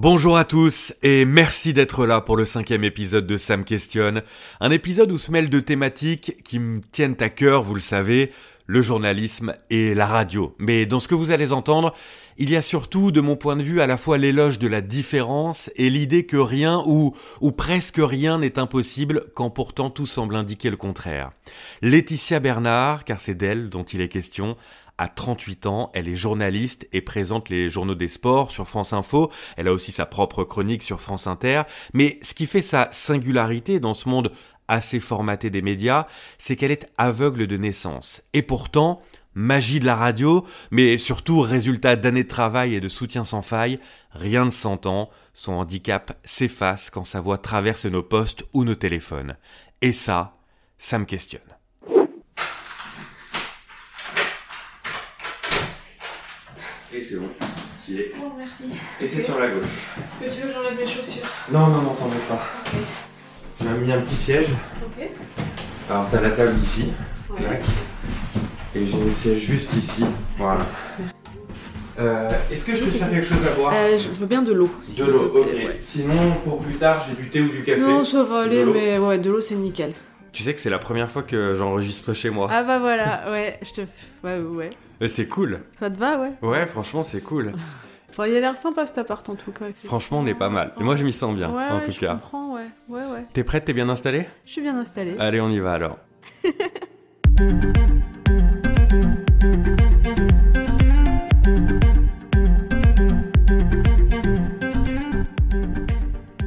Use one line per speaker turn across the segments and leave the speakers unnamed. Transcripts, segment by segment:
Bonjour à tous et merci d'être là pour le cinquième épisode de Sam Questionne, un épisode où se mêlent deux thématiques qui me tiennent à cœur, vous le savez, le journalisme et la radio. Mais dans ce que vous allez entendre, il y a surtout, de mon point de vue, à la fois l'éloge de la différence et l'idée que rien ou, ou presque rien n'est impossible quand pourtant tout semble indiquer le contraire. Laetitia Bernard, car c'est d'elle dont il est question, a 38 ans, elle est journaliste et présente les journaux des sports sur France Info, elle a aussi sa propre chronique sur France Inter, mais ce qui fait sa singularité dans ce monde assez formaté des médias, c'est qu'elle est aveugle de naissance. Et pourtant, magie de la radio, mais surtout résultat d'années de travail et de soutien sans faille, rien ne s'entend, son handicap s'efface quand sa voix traverse nos postes ou nos téléphones. Et ça, ça me questionne. Et c'est bon.
Bon, merci.
Et c'est sur la gauche.
Est-ce que tu veux que j'enlève mes chaussures?
Non, non, non, t'en mets pas.
Ok.
J'ai mis un petit siège.
Ok.
Alors t'as la table ici.
Ouais.
Clac. Et j'ai le siège juste ici. Voilà. Euh, Est-ce que je te sers quelque chose à boire?
Euh, je veux bien de l'eau.
De l'eau, ok.
ouais.
Sinon, pour plus tard, j'ai du thé ou du café.
Non, ça va aller, mais ouais, de l'eau c'est nickel.
Tu sais que c'est la première fois que j'enregistre chez moi.
Ah bah voilà, ouais, je te. Ouais, ouais.
C'est cool.
Ça te va, ouais?
Ouais, franchement, c'est cool.
Enfin, il a l'air sympa cet appart en tout cas.
Franchement, on est pas mal. Et moi, je m'y sens bien,
ouais,
en
ouais,
tout
je
cas.
comprends, ouais. Ouais, ouais.
T'es prête? T'es bien installée?
Je suis bien installée.
Allez, on y va alors.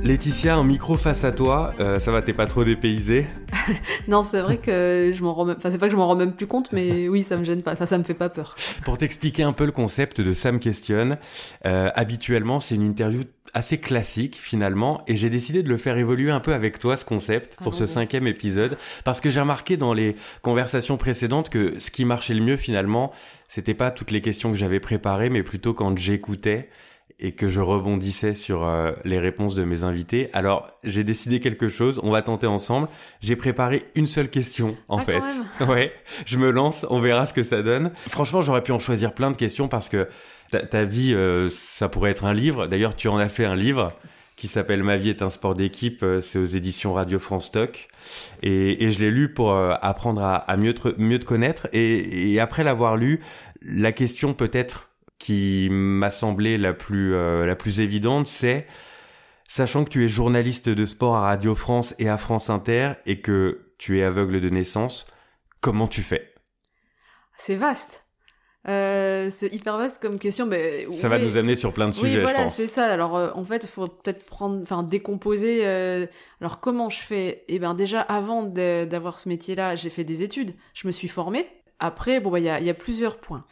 Laetitia, un micro face à toi, euh, ça va, t'es pas trop dépaysé
Non, c'est vrai que je m'en rends même. Enfin, c'est pas que je m'en rends même plus compte, mais oui, ça me gêne pas. Enfin, ça me fait pas peur.
Pour t'expliquer un peu le concept de Sam Questionne, euh, habituellement c'est une interview assez classique finalement, et j'ai décidé de le faire évoluer un peu avec toi ce concept pour
Ah
ce cinquième épisode, parce que j'ai remarqué dans les conversations précédentes que ce qui marchait le mieux finalement, c'était pas toutes les questions que j'avais préparées, mais plutôt quand j'écoutais et que je rebondissais sur euh, les réponses de mes invités. Alors j'ai décidé quelque chose, on va tenter ensemble. J'ai préparé une seule question en
Ah,
fait.
quand
Ouais, je me lance, on verra ce que ça donne. Franchement, j'aurais pu en choisir plein de questions parce que ta, ta vie, euh, ça pourrait être un livre. D'ailleurs, tu en as fait un livre qui s'appelle Ma vie est un sport d'équipe. euh, C'est aux éditions Radio France Stock. Et, et je l'ai lu pour euh, apprendre à, à mieux, te, mieux te connaître. Et, et après l'avoir lu, la question peut-être qui m'a semblé la plus, euh, la plus évidente, c'est Sachant que tu es journaliste de sport à Radio France et à France Inter et que tu es aveugle de naissance, comment tu fais?
C'est vaste. Euh, c'est hyper vaste comme question. Mais
Ça va nous amener sur plein de
Oui,
sujets, je
voilà,
pense.
c'est ça. Alors, euh, en fait, il faut peut-être prendre, enfin, décomposer. euh, alors, comment je fais? Eh ben, déjà, avant d'avoir ce métier-là, j'ai fait des études. Je me suis formée. Après, bon, bah, il y a, il y a plusieurs points.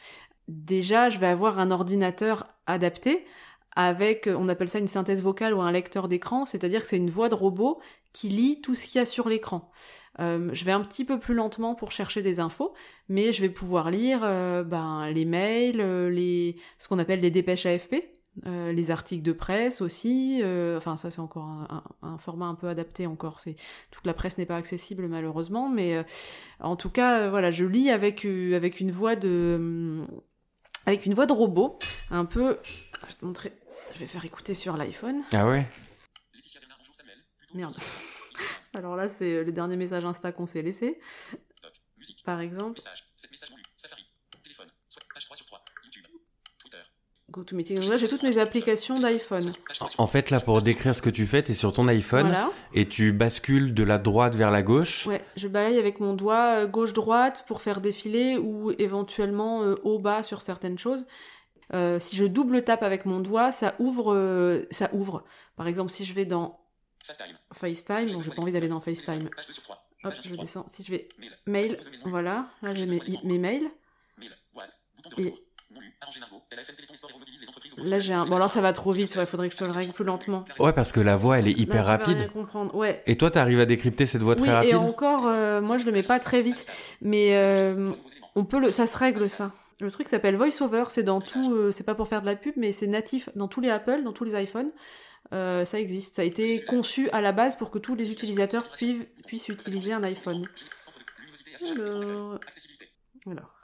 Déjà, je vais avoir un ordinateur adapté avec, euh, on appelle ça une synthèse vocale ou un lecteur d'écran, c'est-à-dire que c'est une voix de robot qui lit tout ce qu'il y a sur l'écran. Euh, je vais un petit peu plus lentement pour chercher des infos, mais je vais pouvoir lire euh, ben, les mails, les, ce qu'on appelle les dépêches AFP, les articles de presse aussi. enfin, ça c'est encore un, format un peu adapté encore. C'est toute la presse n'est pas accessible malheureusement, mais en tout cas, voilà, je lis avec avec une voix de hum, avec une voix de robot, un peu. Je vais te montrer. Je vais faire écouter sur l'iPhone.
Ah ouais?
Merde. Alors là, c'est euh, le dernier message Insta qu'on s'est laissé, par exemple.
Message. 7 messages non lus. Safari. Téléphone. Soit page 3 sur 3. YouTube. Twitter.
GoToMeeting. Donc là, j'ai toutes mes applications d'iPhone.
Page 3 sur
En fait, là, pour décrire ce que tu fais, t'es sur ton iPhone
Voilà.
et tu bascules de la droite vers la gauche.
Ouais, je balaye avec mon doigt euh, gauche-droite pour faire défiler ou éventuellement euh, haut-bas sur certaines choses. Euh, si je double tape avec mon doigt, ça ouvre, euh, ça ouvre. Par exemple, si je vais dans
FaceTime.
FaceTime, bon, j'ai pas envie d'aller dans FaceTime.
Page 2 sur 3.
Hop,
Page 1
je
sur 3.
descends. Si je vais
Mail.
voilà, là j'ai mes, mes mails. Et- Là j'ai un. Bon alors ça va trop vite, ouais, faudrait que je te le règle plus lentement.
Ouais, parce que la voix, elle est hyper
Là,
rapide.
rien comprendre. Ouais.
Et toi, t'arrives à décrypter cette voix
Oui,
très
et
rapide
encore, euh, moi je le mets pas très vite, mais euh, on peut le, ça se règle ça. Le truc s'appelle VoiceOver, c'est dans tout, euh, c'est pas pour faire de la pub, mais c'est natif dans tous les Apple, dans tous les iPhones. Euh, ça existe, ça a été conçu à la base pour que tous les utilisateurs puissent, puissent utiliser un iPhone. Alors, alors.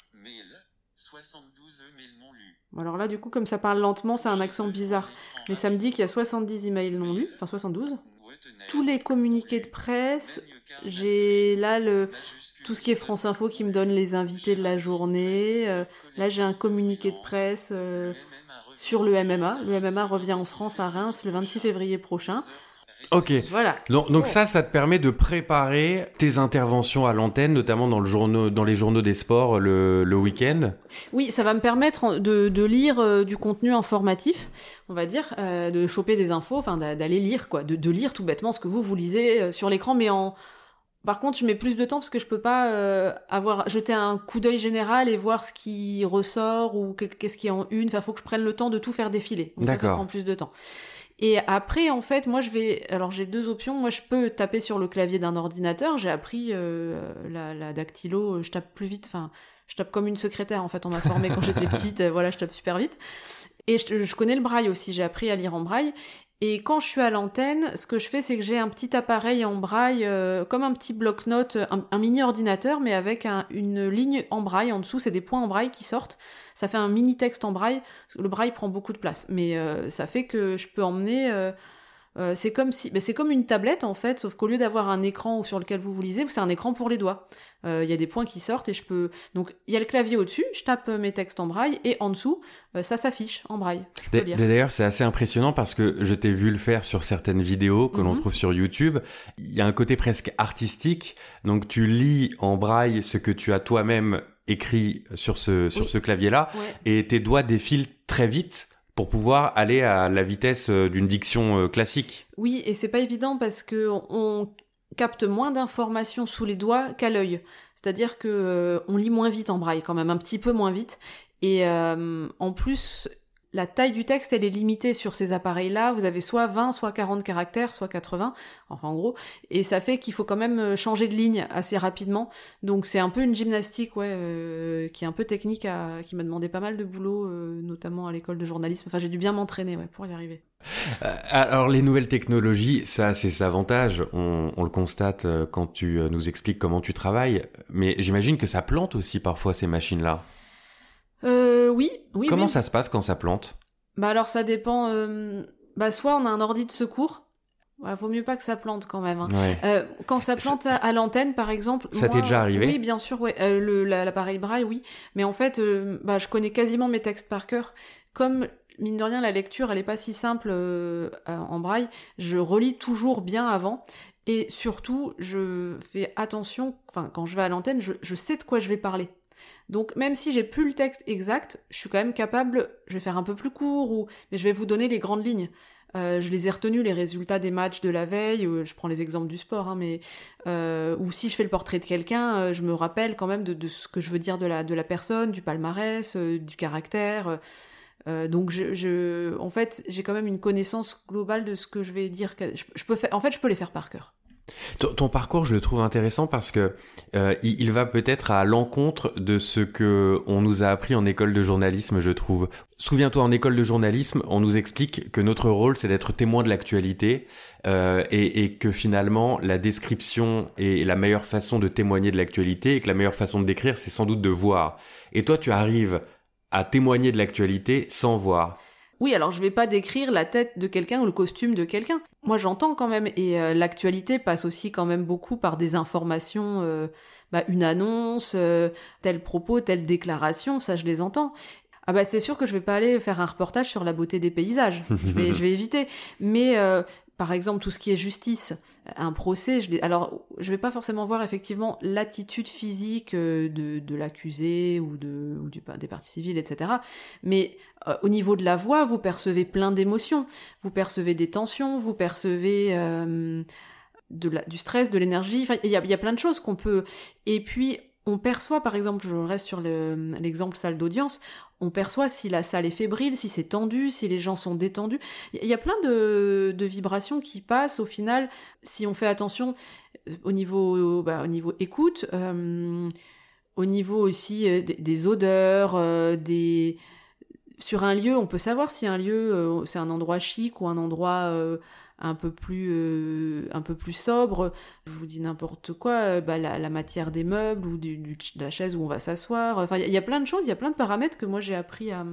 Mail. 72 emails non lus.
Alors là, du coup, comme ça parle lentement, c'est un accent bizarre. Mais ça me dit qu'il y a 70 emails non lus, enfin 72. Tous les communiqués de presse, j'ai là le tout ce qui est France Info qui me donne les invités de la journée. Euh, là, j'ai un communiqué de presse euh, sur le MMA. Le MMA revient en France à Reims le 26 février prochain.
Ok.
Voilà.
Donc, donc ça, ça te permet de préparer tes interventions à l'antenne, notamment dans, le journaux, dans les journaux des sports le, le week-end.
Oui, ça va me permettre de, de lire euh, du contenu informatif, on va dire, euh, de choper des infos, enfin d'a- d'aller lire quoi, de, de lire tout bêtement ce que vous vous lisez euh, sur l'écran, mais en par contre, je mets plus de temps parce que je peux pas euh, avoir jeter un coup d'œil général et voir ce qui ressort ou que- qu'est-ce qui est en une. Enfin, faut que je prenne le temps de tout faire défiler. Donc ça, ça
D'accord.
prend plus de temps. Et après, en fait, moi, je vais. Alors, j'ai deux options. Moi, je peux taper sur le clavier d'un ordinateur. J'ai appris euh, la, la dactylo. Je tape plus vite. Enfin, je tape comme une secrétaire. En fait, on m'a formé quand j'étais petite. euh, Voilà, je tape super vite. Et je, je connais le braille aussi. J'ai appris à lire en braille. Et quand je suis à l'antenne, ce que je fais, c'est que j'ai un petit appareil en braille, euh, comme un petit bloc-notes, un, mini ordinateur, mais avec un- une ligne en braille en dessous. C'est des points en braille qui sortent. Ça fait un mini texte en braille. Le braille prend beaucoup de place, mais euh, ça fait que je peux emmener. Euh, c'est comme si, ben, c'est comme une tablette en fait, sauf qu'au lieu d'avoir un écran sur lequel vous vous lisez, c'est un écran pour les doigts. Euh, Il y a des points qui sortent et je peux. Donc il y a le clavier au-dessus, je tape euh, mes textes en braille et en dessous, euh, ça s'affiche en braille.
D'ailleurs, c'est assez impressionnant parce que je t'ai vu le faire sur certaines vidéos que l'on
Mhm.
trouve sur YouTube. Il y a un côté presque artistique. Donc, tu lis en braille ce que tu as toi-même écrit sur ce, sur
Oui.
ce clavier-là
Ouais.
et tes doigts défilent très vite pour pouvoir aller à la vitesse euh, d'une diction euh, classique.
Oui, et c'est pas évident parce que on capte moins d'informations sous les doigts qu'à l'œil. C'est-à-dire que euh, on lit moins vite en braille, quand même, un petit peu moins vite. Et en plus, la taille du texte, elle est limitée sur ces appareils-là. Vous avez soit 20, soit 40 caractères, soit 80, enfin en gros. Et ça fait qu'il faut quand même euh, changer de ligne assez rapidement. Donc c'est un peu une gymnastique, ouais, euh, qui est un peu technique, qui m'a demandé pas mal de boulot, euh, notamment à l'école de journalisme. Enfin, j'ai dû bien m'entraîner, ouais, pour y arriver.
Alors les nouvelles technologies, ça c'est ses on, le constate quand tu nous expliques comment tu travailles, mais j'imagine que ça plante aussi parfois ces machines-là.
Euh, oui, oui.
comment
oui.
ça se passe quand ça plante?
Bah alors ça dépend. euh, Bah soit on a un ordi de secours. Ouais, vaut mieux pas que ça plante quand même. hein.
Ouais.
Euh, quand ça plante
Ça-
à, à l'antenne, par exemple.
Ça t'est déjà arrivé?
Oui, bien sûr, ouais. Euh, L'appareil braille, oui. Mais en fait, bah, je connais quasiment mes textes par cœur. Comme, mine de rien, la lecture, elle est pas si simple en braille, je relis toujours bien avant. Et surtout, je fais attention, enfin, quand je vais à l'antenne, je, je sais de quoi je vais parler. Donc, même si j'ai plus le texte exact, je suis quand même capable, je vais faire un peu plus court, ou, mais je vais vous donner les grandes lignes. Euh, je les ai retenus, les résultats des matchs de la veille, euh, je prends les exemples du sport, hein, mais euh, ou si je fais le portrait de quelqu'un, je me rappelle quand même de, ce que je veux dire de la, de la personne, du palmarès, du caractère. donc je, en fait, j'ai quand même une connaissance globale de ce que je vais dire. Je, peux en fait, je peux les faire par cœur.
Ton, parcours, je le trouve intéressant parce que euh, va peut-être à l'encontre de ce que on nous a appris en école de journalisme, je trouve. Souviens-toi, en école de journalisme, on nous explique que notre rôle, c'est d'être témoin de l'actualité euh, et, et que finalement, la description est la meilleure façon de témoigner de l'actualité et que la meilleure façon de décrire, c'est sans doute de voir. Et toi, tu arrives à témoigner de l'actualité sans voir.
Oui, alors je vais pas décrire la tête de quelqu'un ou le costume de quelqu'un. Moi, j'entends quand même, et euh, l'actualité passe aussi quand même beaucoup par des informations, euh, bah, une annonce, euh, tel propos, telle déclaration, ça je les entends. Ah bah c'est sûr que je vais pas aller faire un reportage sur la beauté des paysages. Je vais, je vais éviter. Mais euh, par exemple tout ce qui est justice, un procès, alors je vais pas forcément voir effectivement l'attitude physique euh, de, l'accusé ou des parties civiles, etc. Mais euh, au niveau de la voix, vous percevez plein d'émotions. Vous percevez des tensions, vous percevez euh, du stress, de l'énergie. Il y a, plein de choses qu'on peut. Et puis, on perçoit, par exemple, je reste sur le- l'exemple salle d'audience, on perçoit si la salle est fébrile, si c'est tendu, si les gens sont détendus. Il y a plein de, vibrations qui passent au final, si on fait attention euh, au niveau, bah, au niveau écoute, euh, au niveau aussi euh, des, odeurs, des sur un lieu, on peut savoir si un lieu c'est un endroit chic ou un endroit un peu plus euh, un peu plus sobre. Je vous dis n'importe quoi, euh, bah, la, la matière des meubles ou du, du- de la chaise où on va s'asseoir. Enfin, il y, y a plein de choses, il y a plein de paramètres que moi j'ai appris à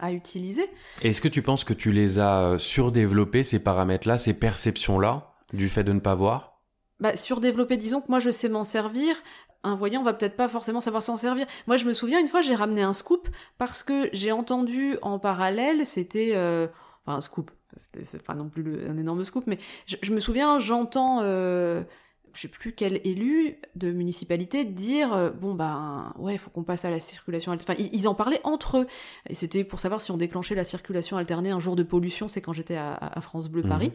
à utiliser.
Est-ce que tu penses que tu les as euh, surdéveloppés, ces paramètres-là, ces perceptions-là, du fait de ne pas voir?
Bah, surdéveloppé, disons que moi je sais m'en servir. Un voyant va peut-être pas forcément savoir s'en servir. Moi je me souviens une fois j'ai ramené un scoop parce que j'ai entendu en parallèle, c'était euh, enfin un scoop, c'est pas non plus le- un énorme scoop, mais je, je me souviens j'entends euh, je sais plus quel élu de municipalité dire euh, bon bah ouais faut qu'on passe à la circulation alternée. Enfin ils, ils en parlaient entre eux et c'était pour savoir si on déclenchait la circulation alternée un jour de pollution, c'est quand j'étais à, à France Bleu. Paris.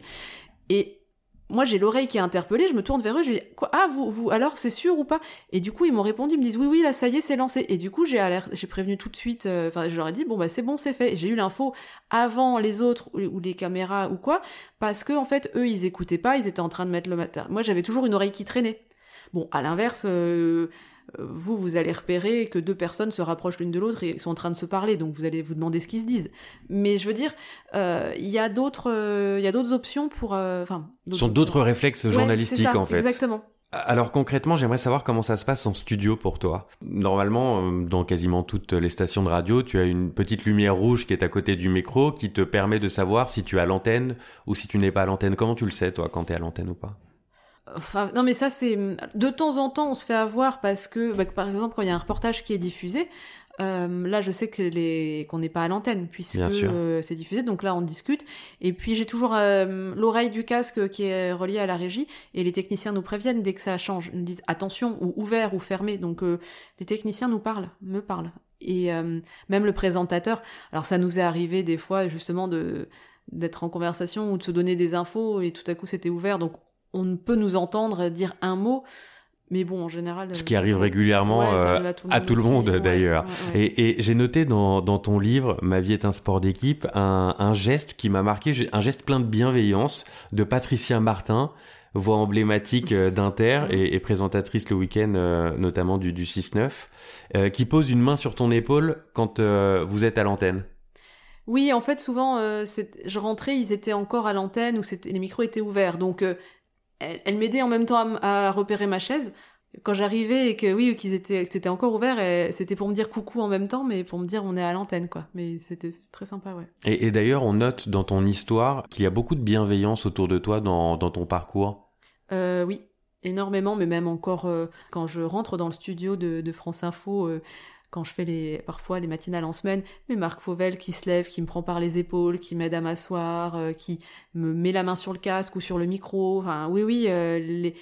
Et moi, j'ai l'oreille qui est interpellée, je me tourne vers eux, je dis quoi Ah, vous, vous, alors c'est sûr ou pas? Et du coup, ils m'ont répondu, ils me disent oui, oui, là, ça y est, c'est lancé. Et du coup, j'ai j'ai prévenu tout de suite. euh, Enfin, je leur ai dit bon bah c'est bon, c'est fait. J'ai eu l'info avant les autres ou, les caméras ou quoi, parce que en fait, eux, ils écoutaient pas, ils étaient en train de mettre le matin. Moi, j'avais toujours une oreille qui traînait. Bon, à l'inverse. euh, vous, vous allez repérer que deux personnes se rapprochent l'une de l'autre et sont en train de se parler, donc vous allez vous demander ce qu'ils se disent. Mais je veux dire, euh, il y a d'autres, euh, il y a d'autres options pour, euh, enfin,
Ce sont d'autres réflexes journalistiques,
ça,
en fait.
Exactement.
Alors concrètement, j'aimerais savoir comment ça se passe en studio pour toi. Normalement, dans quasiment toutes les stations de radio, tu as une petite lumière rouge qui est à côté du micro qui te permet de savoir si tu es à l'antenne ou si tu n'es pas à l'antenne. Comment tu le sais, toi, quand tu es à l'antenne ou pas?
Enfin, non, mais ça, c'est. De temps en temps, on se fait avoir parce que, bah, par exemple, quand il y a un reportage qui est diffusé, euh, là, je sais que les... qu'on n'est pas à l'antenne, puisque
Bien sûr.
euh, c'est diffusé, donc là, on discute. Et puis, j'ai toujours euh, l'oreille du casque qui est reliée à la régie, et les techniciens nous préviennent dès que ça change. Ils nous disent attention, ou ouvert, ou fermé. Donc, euh, les techniciens nous parlent, me parlent. Et euh, même le présentateur. Alors, ça nous est arrivé des fois, justement, de d'être en conversation ou de se donner des infos, et tout à coup, c'était ouvert. Donc, on peut nous entendre dire un mot, mais bon, en général.
Ce qui
euh,
arrive régulièrement
ouais, ça
euh,
arrive à tout le
à
monde,
tout le monde,
Ouais,
d'ailleurs.
ouais.
Et, et j'ai noté dans, dans ton livre Ma vie est un sport d'équipe un, un geste qui m'a marqué, un geste plein de bienveillance de Patricia Martin, voix emblématique euh, d'Inter et, et présentatrice le week-end euh, notamment du, du 6-9, euh, qui pose une main sur ton épaule quand euh, vous êtes à l'antenne.
Oui, en fait, souvent, euh, je rentrais, ils étaient encore à l'antenne ou les micros étaient ouverts. Donc, euh, elle, elle m'aidait en même temps à, repérer ma chaise. Quand j'arrivais et que oui, qu'ils étaient, que c'était encore ouvert, et c'était pour me dire coucou en même temps, mais pour me dire on est à l'antenne, quoi. Mais c'était c'était très sympa, ouais.
Et, et d'ailleurs, on note dans ton histoire qu'il y a beaucoup de bienveillance autour de toi dans, dans ton parcours.
Euh, oui, énormément, mais même encore euh, quand je rentre dans le studio de, de France Info, euh, quand je fais les parfois les matinales en semaine, mais Marc Fauvel qui se lève, qui me prend par les épaules, qui m'aide à m'asseoir, euh, qui me met la main sur le casque ou sur le micro. Enfin, oui, oui, euh, les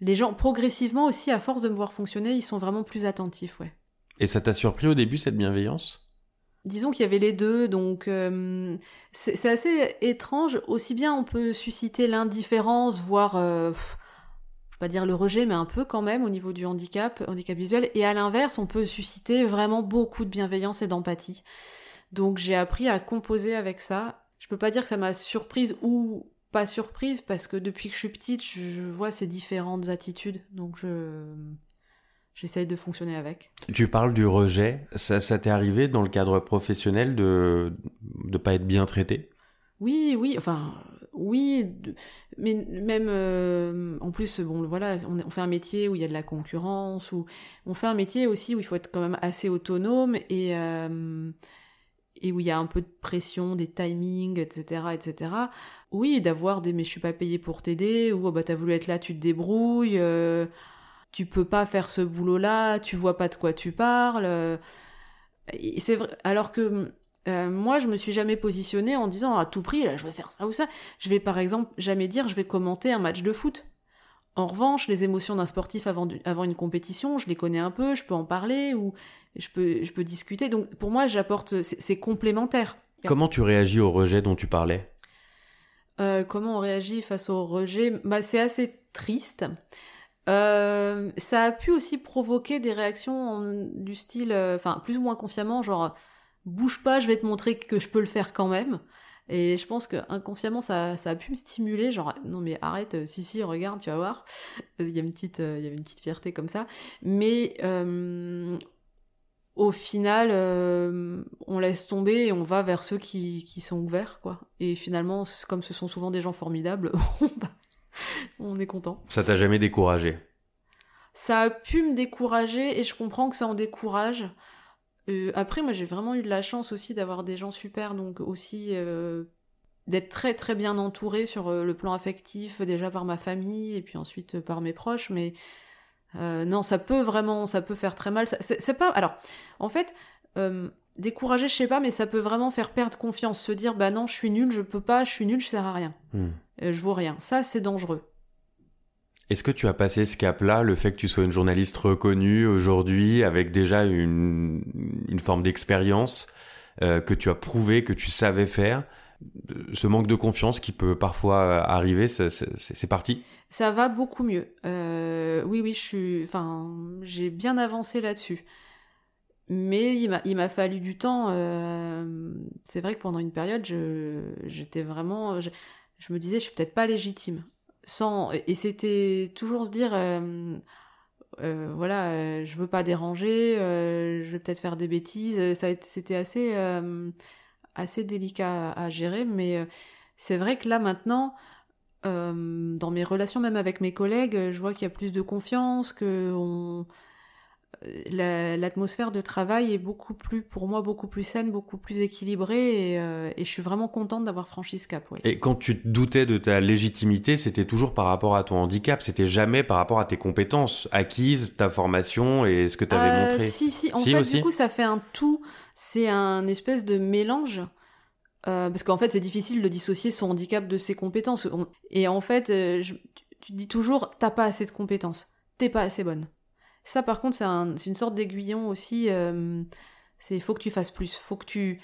les gens progressivement aussi, à force de me voir fonctionner, ils sont vraiment plus attentifs, ouais.
Et ça t'a surpris au début, cette bienveillance?
Disons qu'il y avait les deux, donc euh, c'est assez étrange. Aussi bien on peut susciter l'indifférence, voire, pff, pas dire le rejet, mais un peu quand même au niveau du handicap, handicap visuel. Et à l'inverse, on peut susciter vraiment beaucoup de bienveillance et d'empathie. Donc j'ai appris à composer avec ça. Je peux pas dire que ça m'a surprise ou pas surprise parce que depuis que je suis petite, je, vois ces différentes attitudes. Donc je j'essaye de fonctionner avec.
Tu parles du rejet. Ça, ça t'est arrivé dans le cadre professionnel de de pas être bien traité?
Oui, oui, enfin, oui, mais même euh, en plus, bon, voilà, on, fait un métier où il y a de la concurrence, où on fait un métier aussi où il faut être quand même assez autonome et euh, et où il y a un peu de pression, des timings, etc., etc. Oui, d'avoir des mais je suis pas payé pour t'aider ou oh, bah t'as voulu être là, tu te débrouilles, euh, tu peux pas faire ce boulot-là, tu vois pas de quoi tu parles. euh, c'est vrai, alors que euh, moi, je me suis jamais positionnée en disant à tout prix, là, je vais faire ça ou ça. Je vais par exemple jamais dire, je vais commenter un match de foot. En revanche, les émotions d'un sportif avant, du- avant une compétition, je les connais un peu, je peux en parler ou je peux, je peux discuter. Donc pour moi, j'apporte, c'est complémentaire.
Comment tu réagis au rejet dont tu parlais?
Euh, comment on réagit face au rejet? Bah, C'est assez triste. Euh, ça a pu aussi provoquer des réactions en- du style, enfin plus ou moins consciemment, genre bouge pas, je vais te montrer que je peux le faire quand même. Et je pense que inconsciemment ça, ça a pu me stimuler, genre non mais arrête, euh, si si regarde, tu vas voir. Il y a une petite, euh, il y avait une petite fierté comme ça. Mais euh, au final, euh, on laisse tomber et on va vers ceux qui, qui sont ouverts, quoi. Et finalement, comme ce sont souvent des gens formidables, on est content.
Ça t'a jamais découragé?
Ça a pu me décourager et je comprends que ça en décourage. Euh, après, moi, j'ai vraiment eu de la chance aussi d'avoir des gens super, donc aussi euh, d'être très très bien entourée sur euh, le plan affectif, déjà par ma famille et puis ensuite par mes proches. Mais euh, non, ça peut vraiment, ça peut faire très mal. C'est pas. Alors, en fait. Décourager, je sais pas, mais ça peut vraiment faire perdre confiance, se dire bah non, je suis nul, je peux pas, je suis nul, je sers à rien,
Hmm.
Je vaux rien. Ça, c'est dangereux.
Est-ce que tu as passé ce cap-là, le fait que tu sois une journaliste reconnue aujourd'hui, avec déjà une, forme d'expérience, euh, que tu as prouvé que tu savais faire euh, Ce manque de confiance qui peut parfois euh, arriver, c'est- parti?
Ça va beaucoup mieux. Oui, oui, je suis. Enfin, j'ai bien avancé là-dessus. Mais il m'a, fallu du temps. c'est vrai que pendant une période, j'étais vraiment. Je, je me disais, je suis peut-être pas légitime. Sans, et c'était toujours se dire, euh, euh, voilà, euh, je veux pas déranger, euh, je vais peut-être faire des bêtises. Ça c'était assez, assez délicat à, gérer, mais c'est vrai que là maintenant, dans mes relations même avec mes collègues, je vois qu'il y a plus de confiance, que on... la- l'atmosphère de travail est beaucoup plus, pour moi, beaucoup plus saine, beaucoup plus équilibrée, et, euh, et je suis vraiment contente d'avoir franchi ce cap.
Et quand tu te doutais de ta légitimité, c'était toujours par rapport à ton handicap, c'était jamais par rapport à tes compétences acquises, ta formation et ce que tu avais
Euh,
montré.
Si, si, en
Si,
fait,
aussi.
du coup, ça fait un tout. C'est un espèce de mélange. Euh, parce qu'en fait, c'est difficile de dissocier son handicap de ses compétences. Et en fait, euh, je- tu- dis toujours, t'as pas assez de compétences. T'es pas assez bonne. Ça, par contre, c'est un- c'est une sorte d'aiguillon aussi. euh, c'est faut que tu fasses plus. Faut que tu.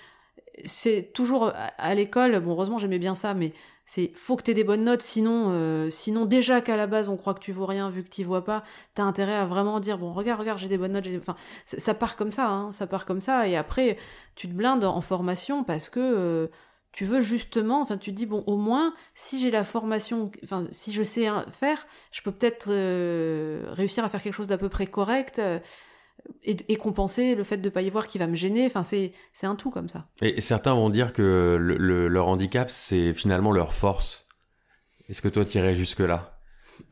C'est toujours à, l'école. Bon, heureusement, j'aimais bien ça, mais c'est faut que t'aies des bonnes notes. Sinon, euh, sinon déjà qu'à la base, on croit que tu vaux rien vu que t'y vois pas. T'as intérêt à vraiment dire bon, regarde, regarde, j'ai des bonnes notes. Enfin, ça ça part comme ça, hein, ça part comme ça. Et après, tu te blindes en formation parce que euh, tu veux justement, enfin, tu te dis bon, au moins, si j'ai la formation, enfin, si je sais faire, je peux peut-être euh, réussir à faire quelque chose d'à peu près correct euh, et, et compenser le fait de pas y voir qui va me gêner. Enfin, c'est c'est un tout comme ça.
Et certains vont dire que le- le- leur handicap, c'est finalement leur force. Est-ce que toi, t'irais jusque-là?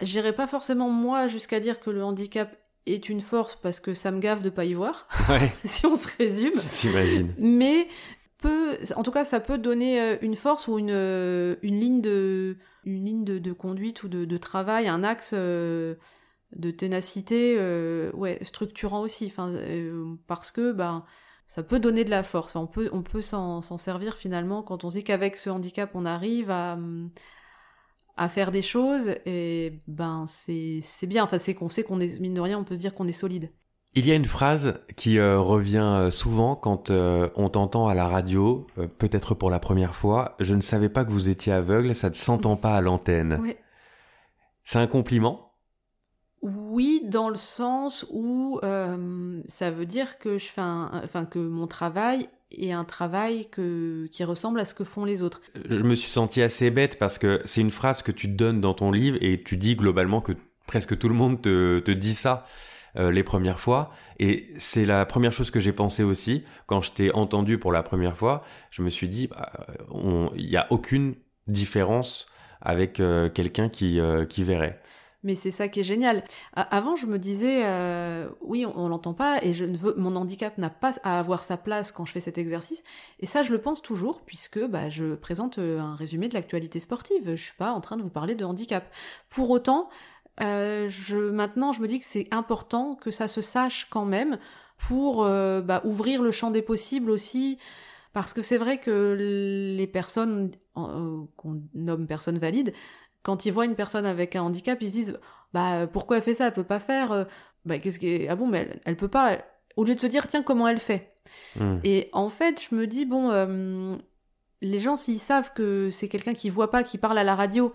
J'irai pas forcément moi jusqu'à dire que le handicap est une force parce que ça me gave de pas y voir,
Ouais,
si on se résume.
j'imagine.
mais en tout cas, ça peut donner euh, une force ou une, euh, ligne de, conduite ou de, travail, un axe euh, de ténacité, structurant aussi. Parce que ben, ça peut donner de la force. On peut, s'en servir finalement quand on se dit qu'avec ce handicap, on arrive à à faire des choses et ben c'est c'est bien enfin c'est qu'on sait qu'on est mine de rien on peut se dire qu'on est solide
Il y a une phrase qui euh, revient euh, souvent quand euh, on t'entend à la radio, euh, peut-être pour la première fois. Je ne savais pas que vous étiez aveugle, ça ne s'entend pas à l'antenne.
Ouais.
C'est un compliment?
Oui, dans le sens où ça veut dire que je fais un, enfin que mon travail est un travail que qui ressemble à ce que font les autres.
Je me suis senti assez bête parce que c'est une phrase que tu donnes dans ton livre et tu dis globalement que presque tout le monde te, te dit ça euh, les premières fois. Et c'est la première chose que j'ai pensé aussi quand je t'ai entendu pour la première fois. Je me suis dit, bah, on- il n'y a aucune différence avec euh, quelqu'un qui, euh, qui verrait.
Mais c'est ça qui est génial. Avant, je me disais, euh, oui, on, on l'entend pas, et je ne veux, mon handicap n'a pas à avoir sa place quand je fais cet exercice. Et ça, je le pense toujours, puisque bah, je présente euh, un résumé de l'actualité sportive. Je suis pas en train de vous parler de handicap. Pour autant, euh, je, maintenant, je me dis que c'est important que ça se sache quand même pour euh, bah, ouvrir le champ des possibles aussi. Parce que c'est vrai que les personnes euh, qu'on nomme personnes valides, quand ils voient une personne avec un handicap, ils se disent bah pourquoi elle fait ça, elle peut pas faire. Bah qu'est-ce qui ah bon mais elle, elle peut pas. elle- Au lieu de se dire tiens comment elle fait?
Hmm.
Et en fait je me dis bon les gens s'ils savent que c'est quelqu'un qui voit pas, qui parle à la radio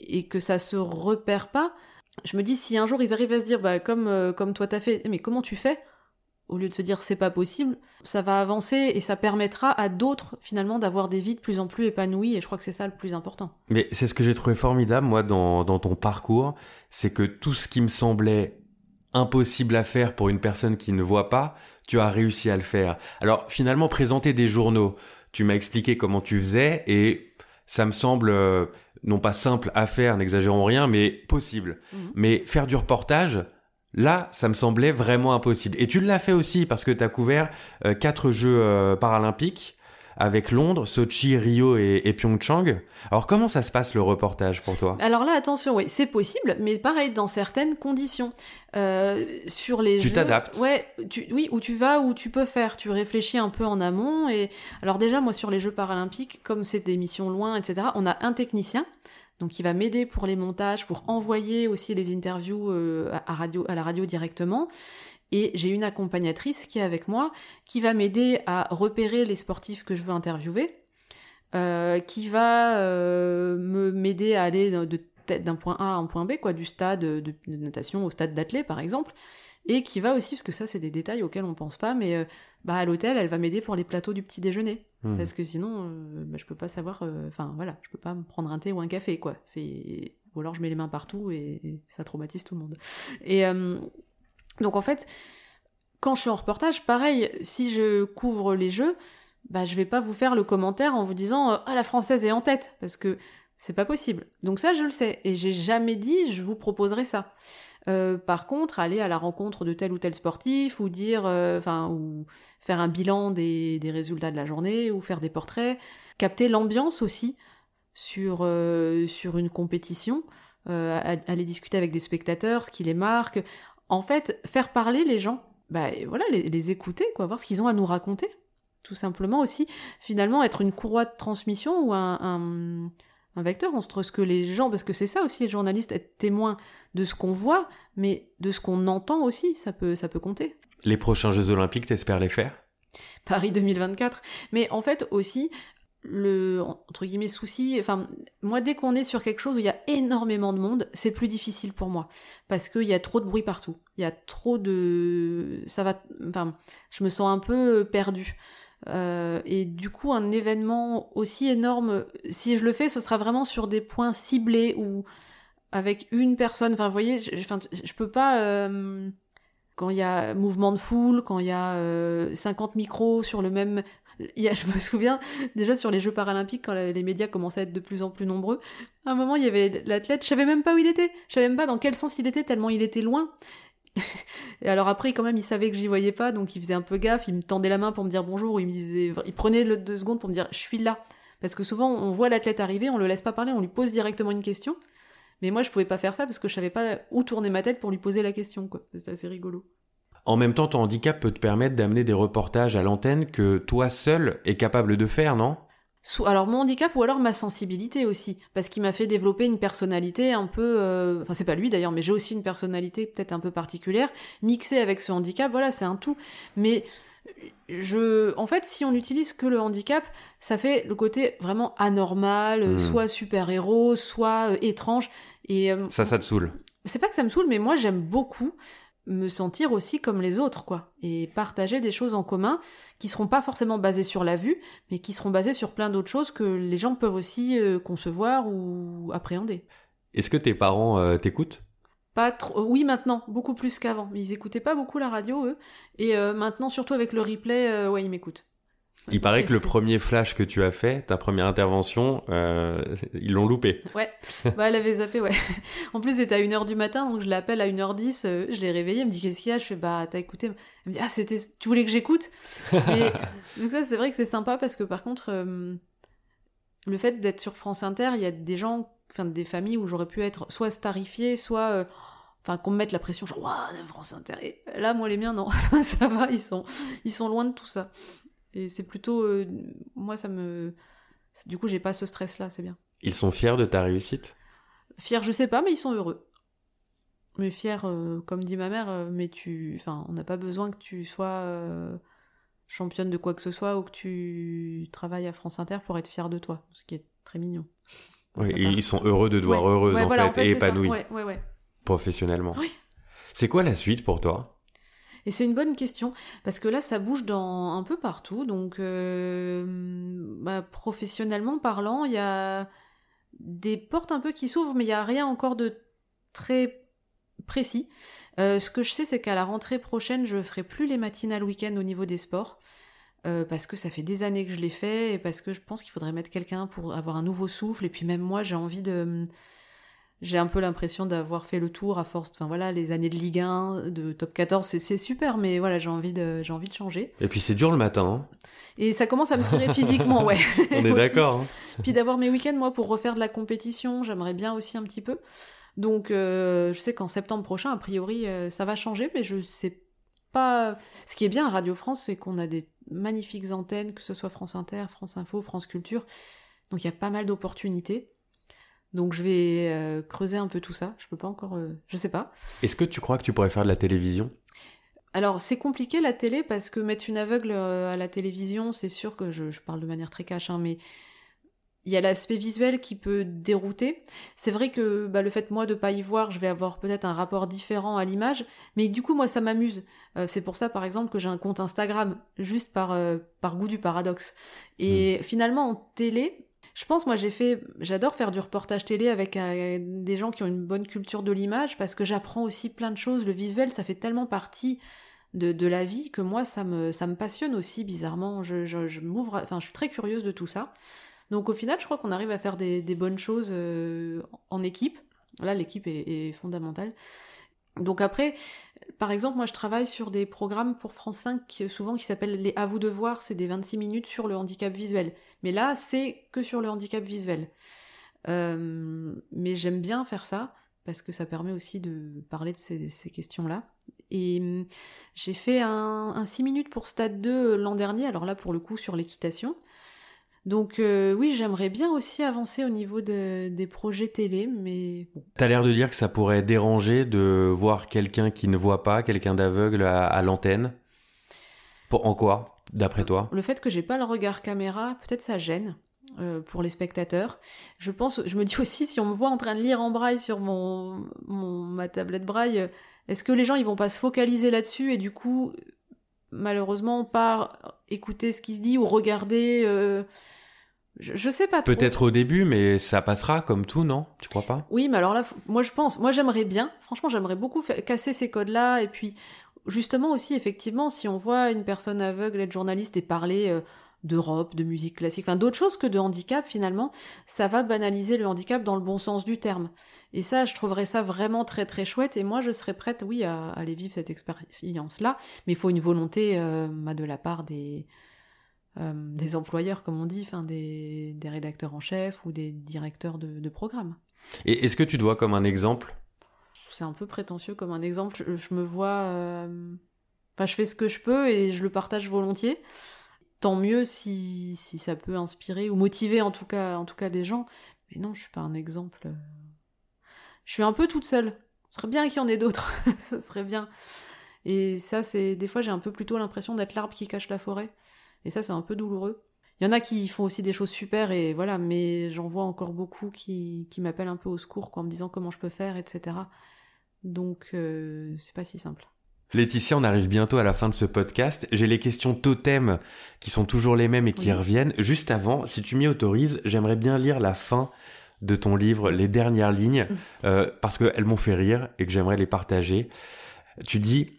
et que ça se repère pas, je me dis si un jour ils arrivent à se dire bah comme euh, comme toi t'as fait, mais comment tu fais? Au lieu de se dire c'est pas possible, ça va avancer et ça permettra à d'autres finalement d'avoir des vies de plus en plus épanouies et je crois que c'est ça le plus important.
Mais c'est ce que j'ai trouvé formidable, moi, dans, dans ton parcours, c'est que tout ce qui me semblait impossible à faire pour une personne qui ne voit pas, tu as réussi à le faire. Alors finalement, présenter des journaux, tu m'as expliqué comment tu faisais et ça me semble euh, non pas simple à faire, n'exagérons rien, mais possible.
Mhm.
Mais faire du reportage, là, ça me semblait vraiment impossible. Et tu l'as fait aussi parce que tu as couvert euh, quatre Jeux euh, paralympiques avec Londres, Sochi, Rio et, et Pyeongchang. Alors comment ça se passe le reportage pour toi?
Alors là, attention, oui, c'est possible, mais pareil, dans certaines conditions. Euh, sur les
Tu
jeux-
t'adaptes.
Ouais, tu, oui, où tu vas, où tu peux faire. Tu réfléchis un peu en amont. Et alors déjà, moi, sur les Jeux paralympiques, comme c'est des missions loin, etc., on a un technicien. Donc, qui va m'aider pour les montages, pour envoyer aussi les interviews euh, à radio, à la radio directement. Et j'ai une accompagnatrice qui est avec moi, qui va m'aider à repérer les sportifs que je veux interviewer, euh, qui va euh, me m'aider à aller d'un point A à un point B, quoi, du stade de, de natation au stade d'athlée, par exemple, et qui va aussi, parce que ça, c'est des détails auxquels on pense pas, mais euh, bah, à l'hôtel, elle va m'aider pour les plateaux du petit déjeuner,
Hmm.
parce que sinon, bah, je peux pas savoir, enfin voilà, je peux pas me prendre un thé ou un café, quoi. C'est ou alors je mets les mains partout et, et ça traumatise tout le monde. Et donc en fait, quand je suis en reportage, pareil, si je couvre les jeux, bah je vais pas vous faire le commentaire en vous disant euh, ah la française est en tête parce que c'est pas possible. Donc ça je le sais et j'ai jamais dit je vous proposerai ça. Euh, par contre, aller à la rencontre de tel ou tel sportif ou dire, euh, enfin, ou faire un bilan des, résultats de la journée ou faire des portraits, capter l'ambiance aussi sur sur une compétition, aller discuter avec des spectateurs, ce qui les marque. En fait, faire parler les gens, bah voilà, les, les écouter, quoi, voir ce qu'ils ont à nous raconter, tout simplement aussi. Finalement, être une courroie de transmission ou un, un, un vecteur entre ce que les gens, parce que c'est ça aussi, être journaliste, être témoin de ce qu'on voit, mais de ce qu'on entend aussi, ça peut, ça peut compter.
Les prochains Jeux Olympiques, t'espères les faire?
Paris 2024. Mais en fait aussi, le entre guillemets souci, enfin moi dès qu'on est sur quelque chose où il y a énormément de monde, c'est plus difficile pour moi parce qu'il y a trop de bruit partout. Il y a trop de, ça va, enfin je me sens un peu perdue. Euh, et du coup, un événement aussi énorme, si je le fais, ce sera vraiment sur des points ciblés ou avec une personne. Enfin, vous voyez, je, je peux pas. euh, quand il y a mouvement de foule, quand il y a euh, 50 micros sur le même... Il y a, je me souviens déjà sur les Jeux paralympiques, quand les médias commençaient à être de plus en plus nombreux, à un moment il y avait l'athlète, je savais même pas où il était, je savais même pas dans quel sens il était, tellement il était loin. Et alors après, quand même, il savait que j'y voyais pas, donc il faisait un peu gaffe, il me tendait la main pour me dire bonjour, ou il me disait, il prenait deux secondes pour me dire je suis là. Parce que souvent, on voit l'athlète arriver, on le laisse pas parler, on lui pose directement une question. Mais moi, je pouvais pas faire ça parce que je savais pas où tourner ma tête pour lui poser la question, quoi. C'était assez rigolo.
En même temps, ton handicap peut te permettre d'amener des reportages à l'antenne que toi seul es capable de faire, non?
Alors mon handicap ou alors ma sensibilité aussi, parce qu'il m'a fait développer une personnalité un peu, euh, enfin c'est pas lui d'ailleurs, mais j'ai aussi une personnalité peut-être un peu particulière, mixée avec ce handicap, voilà c'est un tout. Mais je, en fait, si on n'utilise que le handicap, ça fait le côté vraiment anormal,
Hmm.
soit super héros, soit euh, étrange. Et euh,
Ça, ça te saoule?
c'est pas que ça me saoule, mais moi j'aime beaucoup me sentir aussi comme les autres, quoi. Et partager des choses en commun qui seront pas forcément basées sur la vue, mais qui seront basées sur plein d'autres choses que les gens peuvent aussi euh, concevoir ou appréhender.
Est-ce que tes parents euh, t'écoutent?
Pas trop. Oui, maintenant, beaucoup plus qu'avant. Ils écoutaient pas beaucoup la radio, eux. Et euh, maintenant, surtout avec le replay, euh, ouais, ils m'écoutent.
Il paraît que le premier flash que tu as fait, ta première intervention, euh, ils l'ont loupé.
Ouais, bah, elle avait zappé, ouais. En plus, c'était à 1h du matin, donc je l'appelle à 1h10, euh, je l'ai réveillée, elle me dit qu'est-ce qu'il y a? Je fais bah t'as écouté Elle me dit ah c'était, tu voulais que j'écoute? Donc ça c'est vrai que c'est sympa parce que par contre, euh, le fait d'être sur France Inter, il y a des gens, enfin des familles où j'aurais pu être soit starifiée, soit... Enfin, qu'on me mette la pression, genre, waouh, France Inter. Et là, moi, les miens, non, ça va, ils sont, ils sont loin de tout ça. Et c'est plutôt, euh, moi, ça me, du coup, j'ai pas ce stress-là, c'est bien.
Ils sont fiers de ta réussite?
Fiers, je sais pas, mais ils sont heureux. Mais fiers, euh, comme dit ma mère, euh, mais tu. Enfin, on n'a pas besoin que tu sois championne de quoi que ce soit ou que tu travailles à France Inter pour être fier de toi. Ce qui est très mignon.
Et. Ils sont heureux de te voir
Ouais.
heureuse
Ouais,
en,
voilà,
fait, et
Ouais, ouais, ouais.
professionnellement.
Oui.
C'est quoi la suite pour toi?
Et c'est une bonne question, parce que là, ça bouge dans un peu partout. Donc, euh, bah, professionnellement parlant, il y a des portes un peu qui s'ouvrent, mais il n'y a rien encore de très précis. Euh, ce que je sais, c'est qu'à la rentrée prochaine, je ferai plus les matinales week-end au niveau des sports. euh, parce que ça fait des années que je l'ai fait et parce que je pense qu'il faudrait mettre quelqu'un pour avoir un nouveau souffle. Et puis même moi, j'ai envie de... J'ai un peu l'impression d'avoir fait le tour à force. Enfin voilà, les années de Ligue 1, de Top 14, c'est- super, mais voilà, j'ai envie de, j'ai envie de changer.
Et puis c'est dur le matin, hein.
Et ça commence à me tirer physiquement, ouais.
on est d'accord. hein.
Puis d'avoir mes week-ends, moi, pour refaire de la compétition, j'aimerais bien aussi un petit peu. Donc, euh, je sais qu'en septembre prochain, a priori, euh, ça va changer, mais je sais pas. Ce qui est bien à Radio France, c'est qu'on a des magnifiques antennes, que ce soit France Inter, France Info, France Culture. Donc, il y a pas mal d'opportunités. Donc, je vais euh, creuser un peu tout ça. Je peux pas encore. euh, je sais pas.
Est-ce que tu crois que tu pourrais faire de la télévision?
Alors, c'est compliqué la télé parce que mettre une aveugle euh, à la télévision, c'est sûr que je, je parle de manière très cash, hein, mais il y a l'aspect visuel qui peut dérouter. C'est vrai que bah, le fait, moi, de pas y voir, je vais avoir peut-être un rapport différent à l'image, mais du coup, moi, ça m'amuse. Euh, c'est pour ça, par exemple, que j'ai un compte Instagram, juste par, euh, par goût du paradoxe. Et finalement, en télé, je pense, moi, j'ai fait, j'adore faire du reportage télé avec euh, des gens qui ont une bonne culture de l'image parce que j'apprends aussi plein de choses. Le visuel, ça fait tellement partie de, la vie que moi, ça me, passionne aussi, bizarrement. Je, m'ouvre, enfin, je suis très curieuse de tout ça. Donc, au final, je crois qu'on arrive à faire des, bonnes choses euh, en équipe. Là, l'équipe est fondamentale. Donc après, par exemple, moi je travaille sur des programmes pour France 5 qui- souvent qui s'appellent les À vous de voir, c'est des 26 minutes sur le handicap visuel. Mais là, c'est que sur le handicap visuel. Euh, mais j'aime bien faire ça parce que ça permet aussi de parler de ces, questions-là. Et hum, j'ai fait un, un 6 minutes pour Stade 2 l'an dernier, alors là pour le coup sur l'équitation. Donc euh, oui, j'aimerais bien aussi avancer au niveau de- des projets télé, mais bon.
T'as l'air de dire que ça pourrait déranger de voir quelqu'un qui ne voit pas, quelqu'un d'aveugle à, à l'antenne. En quoi, d'après toi?
Le fait que j'ai pas le regard caméra, peut-être ça gêne euh, pour les spectateurs. Je pense, je me dis aussi si on me voit en train de lire en braille sur mon, mon ma tablette braille, est-ce que les gens ils vont pas se focaliser là-dessus et du coup malheureusement pas écouter ce qui se dit ou regarder euh, je, je sais pas.
Peut-être au début, mais ça passera comme tout, non? Tu crois pas?
Oui, mais alors là, moi je pense, moi j'aimerais bien, franchement j'aimerais beaucoup casser ces codes-là, et puis justement aussi, effectivement, si on voit une personne aveugle être journaliste et parler euh, d'Europe, de musique classique, enfin d'autres choses que de handicap finalement, ça va banaliser le handicap dans le bon sens du terme. Et ça, je trouverais ça vraiment très très chouette, et moi je serais prête, oui, à, aller vivre cette expérience-là, mais il faut une volonté euh, de la part des... euh, des employeurs, comme on dit, enfin des, des rédacteurs en chef ou des directeurs de, de programme.
Et est-ce que tu dois comme un exemple?
C'est un peu prétentieux comme un exemple. Je, je me vois. euh, Enfin, je fais ce que je peux et je le partage volontiers. Tant mieux si, si ça peut inspirer ou motiver en tout cas, en tout cas des gens. Mais non, je suis pas un exemple. euh. Je suis un peu toute seule. Ce serait bien qu'il y en ait d'autres. ça serait bien. Et ça, c'est des fois j'ai un peu plutôt l'impression d'être l'arbre qui cache la forêt. Et ça, c'est un peu douloureux. Il y en a qui font aussi des choses super et voilà, mais j'en vois encore beaucoup qui, qui m'appellent un peu au secours quoi, en me disant comment je peux faire, etc. Donc, euh, c'est pas si simple.
Laetitia, on arrive bientôt à la fin de ce podcast. J'ai les questions totems qui sont toujours les mêmes et qui
Oui.
reviennent. Juste avant, si tu m'y autorises, j'aimerais bien lire la fin de ton livre, les dernières lignes, euh, parce qu'elles m'ont fait rire et que j'aimerais les partager. Tu dis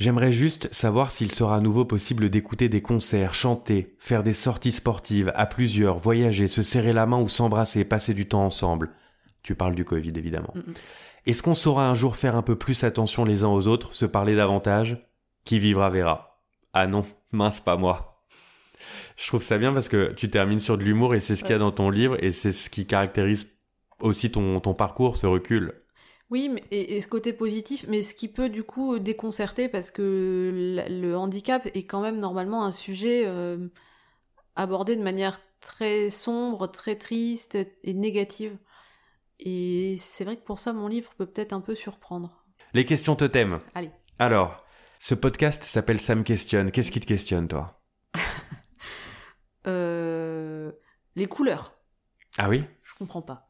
J'aimerais juste savoir s'il sera à nouveau possible d'écouter des concerts, chanter, faire des sorties sportives à plusieurs, voyager, se serrer la main ou s'embrasser, passer du temps ensemble. Tu parles du Covid, évidemment.
Mm, mm.
Est-ce qu'on saura un jour faire un peu plus attention les uns aux autres, se parler davantage? Qui vivra verra. Ah non, mince, pas moi. Je trouve ça bien parce que tu termines sur de l'humour et c'est ce qu'il y a dans ton livre et c'est ce qui caractérise aussi ton, ton parcours, ce recul.
Oui, mais, et, et ce côté positif, mais ce qui peut du coup déconcerter parce que le handicap est quand même normalement un sujet euh, abordé de manière très sombre, très triste et négative. Et c'est vrai que pour ça, mon livre peut peut-être un peu surprendre.
Les questions te t'aiment.
Allez.
Alors, ce podcast s'appelle Sam Questionne. Qu'est-ce qui te questionne, toi?
Euh, les couleurs.
Ah oui?
Je comprends pas.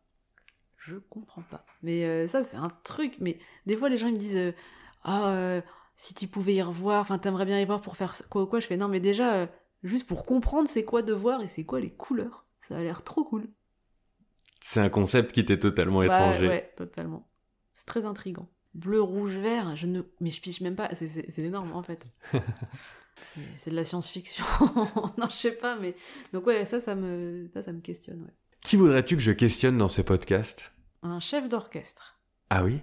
Je comprends pas. Mais euh, ça, c'est un truc. Mais des fois, les gens ils me disent euh, Ah, euh, si tu pouvais y revoir, enfin, t'aimerais bien y voir pour faire quoi ou quoi. Je fais Non, mais déjà, juste pour comprendre c'est quoi de voir et c'est quoi les couleurs. Ça a l'air trop cool.
C'est un concept qui t'est totalement
Bah,
étranger.
ouais, totalement. C'est très intrigant. Bleu, rouge, vert, je ne... Mais je piche même pas, c'est- énorme en fait. C'est c'est de la science-fiction. non, je sais pas, mais... Donc ouais, ça, ça me, ça, ça me questionne, ouais.
Qui voudrais-tu que je questionne dans ce podcast?
Un chef d'orchestre.
Ah oui?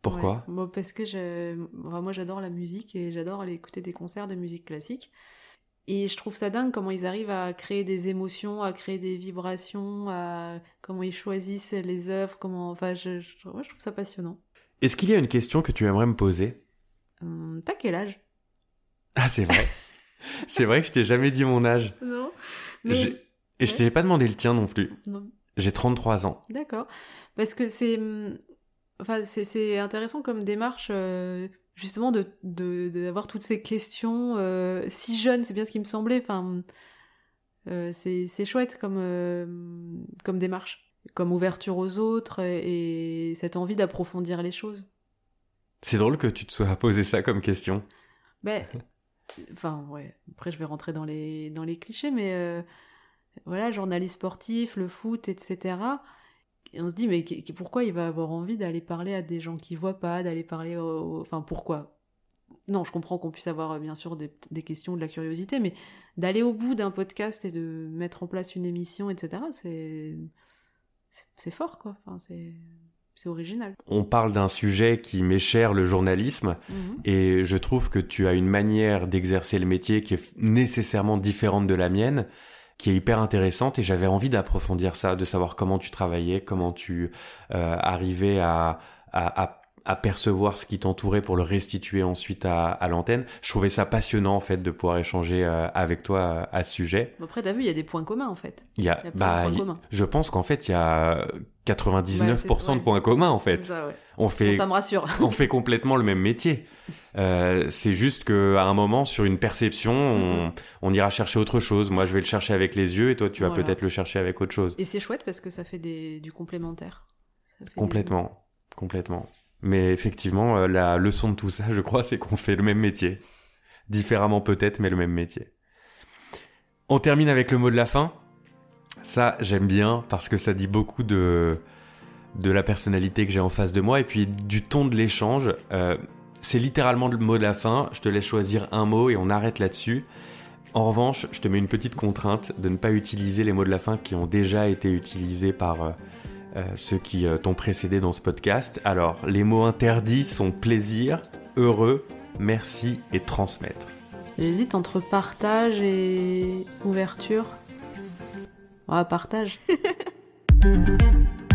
Pourquoi?
Ouais. Moi, Parce que je... enfin, moi j'adore la musique et j'adore aller écouter des concerts de musique classique. Et je trouve ça dingue comment ils arrivent à créer des émotions, à créer des vibrations, à comment ils choisissent les œuvres, comment... Enfin, je, je... ouais, je trouve ça passionnant.
Est-ce qu'il y a une question que tu aimerais me poser?
Hum, T'as quel âge?
Ah, c'est vrai. c'est vrai que je t'ai jamais dit mon âge.
Non.
Et je t'ai pas demandé le tien non plus.
Non.
J'ai 33 ans.
D'accord. Parce que c'est... hum, Enfin, c'est- c'est intéressant comme démarche, euh, justement, de de- d'avoir toutes ces questions euh, si jeunes, c'est bien ce qui me semblait. Enfin, euh, c'est c'est chouette comme, euh, comme démarche, comme ouverture aux autres et, et cette envie d'approfondir les choses.
C'est drôle que tu te sois posé ça comme question.
Ben, enfin, ouais. Après, je vais rentrer dans les, dans les clichés, mais voilà, journaliste sportif, le foot, etc. Et on se dit, mais qu- qu- pourquoi il va avoir envie d'aller parler à des gens qui voient pas, d'aller parler. Enfin, pourquoi? Non, je comprends qu'on puisse avoir, bien sûr, des, des questions, de la curiosité, mais d'aller au bout d'un podcast et de mettre en place une émission, etc., c'est... c'est- C'est fort, quoi. Enfin, c'est... C'est original.
On parle d'un sujet qui m'est cher, le journalisme,
Mhm.
et je trouve que tu as une manière d'exercer le métier qui est nécessairement différente de la mienne, qui est hyper intéressante, et j'avais envie d'approfondir ça, de savoir comment tu travaillais, comment tu euh, arrivais à, à percevoir ce qui t'entourait pour le restituer ensuite à, à l'antenne. Je trouvais ça passionnant en fait de pouvoir échanger euh, avec toi euh, à ce sujet.
Après, t'as vu, il y a des points communs, en fait.
Il y a,
y a
bah,
points communs.
je pense qu'en fait il y a 99%
Ouais, c'est-
de
ouais.
points communs en fait.
ça, ouais.
On fait
Ça me rassure.
on fait complètement le même métier. Euh, c'est juste que à un moment, sur une perception, on,
Mhm.
on ira chercher autre chose. Moi, je vais le chercher avec les yeux, et toi, tu vas
Voilà.
peut-être le chercher avec autre chose.
Et c'est chouette parce que ça fait des, du complémentaire. Ça fait des-
Complètement, complètement. Mais effectivement, euh, la leçon de tout ça, je crois, c'est qu'on fait le même métier, différemment peut-être, mais le même métier. On termine avec le mot de la fin. Ça, j'aime bien parce que ça dit beaucoup de de la personnalité que j'ai en face de moi et puis du ton de l'échange. Euh, c'est littéralement le mot de la fin. Je te laisse choisir un mot et on arrête là-dessus. En revanche, je te mets une petite contrainte de ne pas utiliser les mots de la fin qui ont déjà été utilisés par euh, ceux qui euh, t'ont précédé dans ce podcast. Alors, les mots interdits sont plaisir, heureux, merci et transmettre.
J'hésite entre partage et ouverture. Ah, partage.